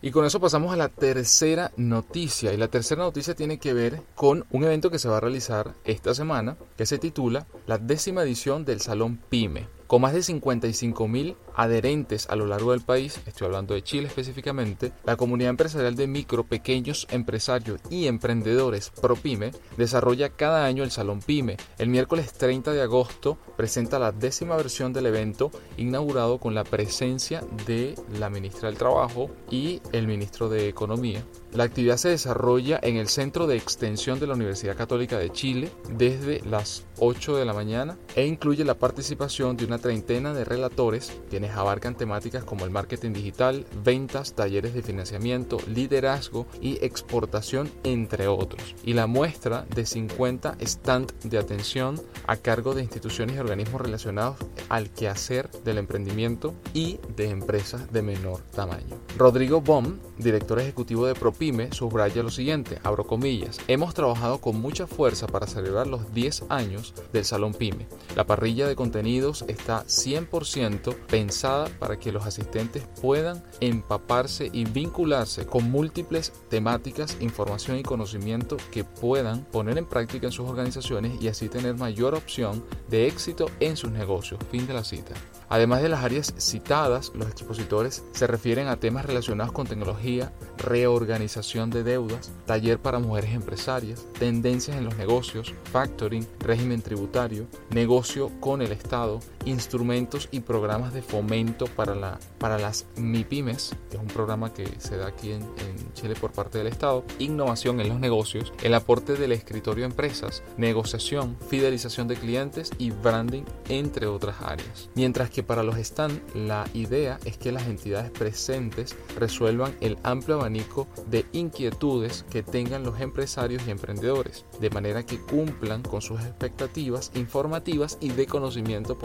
Y con eso pasamos a la tercera noticia. Y la tercera noticia tiene que ver con un evento que se va a realizar esta semana que se titula la décima edición del Salón Pyme. Con más de 55 mil adherentes a lo largo del país, estoy hablando de Chile específicamente, la comunidad empresarial de micro, pequeños empresarios y emprendedores ProPyme desarrolla cada año el Salón Pyme. El miércoles 30 de agosto presenta la décima versión del evento, inaugurado con la presencia de la ministra del Trabajo y el ministro de Economía. La actividad se desarrolla en el Centro de Extensión de la Universidad Católica de Chile desde las 8 de la mañana e incluye la participación de una treintena de relatores quienes abarcan temáticas como el marketing digital, ventas, talleres de financiamiento, liderazgo y exportación, entre otros. Y la muestra de 50 stand de atención a cargo de instituciones y organismos relacionados al quehacer del emprendimiento y de empresas de menor tamaño. Rodrigo Bom, director ejecutivo de ProPyme, subraya lo siguiente, abro comillas, hemos trabajado con mucha fuerza para celebrar los 10 años del Salón Pyme. La parrilla de contenidos está 100% pensada para que los asistentes puedan empaparse y vincularse con múltiples temáticas, información y conocimiento que puedan poner en práctica en sus organizaciones y así tener mayor opción de éxito en sus negocios. Fin de la cita. Además de las áreas citadas, los expositores se refieren a temas relacionados con tecnología, reorganización de deudas, taller para mujeres empresarias, tendencias en los negocios, factoring, régimen tributario, negocio con el Estado, instrumentos y programas de fomento para, la, para las MIPIMES, que es un programa que se da aquí en, en Chile por parte del Estado, innovación en los negocios, el aporte del escritorio a empresas, negociación, fidelización de clientes y branding, entre otras áreas. Mientras que para los stand la idea es que las entidades presentes resuelvan el amplio abanico de inquietudes que tengan los empresarios y emprendedores, de manera que cumplan con sus expectativas informativas y de conocimiento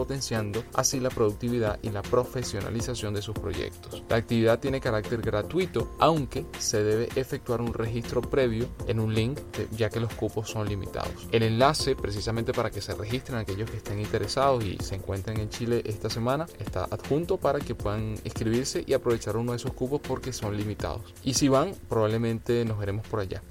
así la productividad y la profesionalización de sus proyectos. La actividad tiene carácter gratuito, aunque se debe efectuar un registro previo en un link ya que los cupos son limitados. El enlace precisamente para que se registren aquellos que estén interesados y se encuentren en Chile esta semana está adjunto para que puedan inscribirse y aprovechar uno de esos cupos porque son limitados. Y si van, probablemente nos veremos por allá.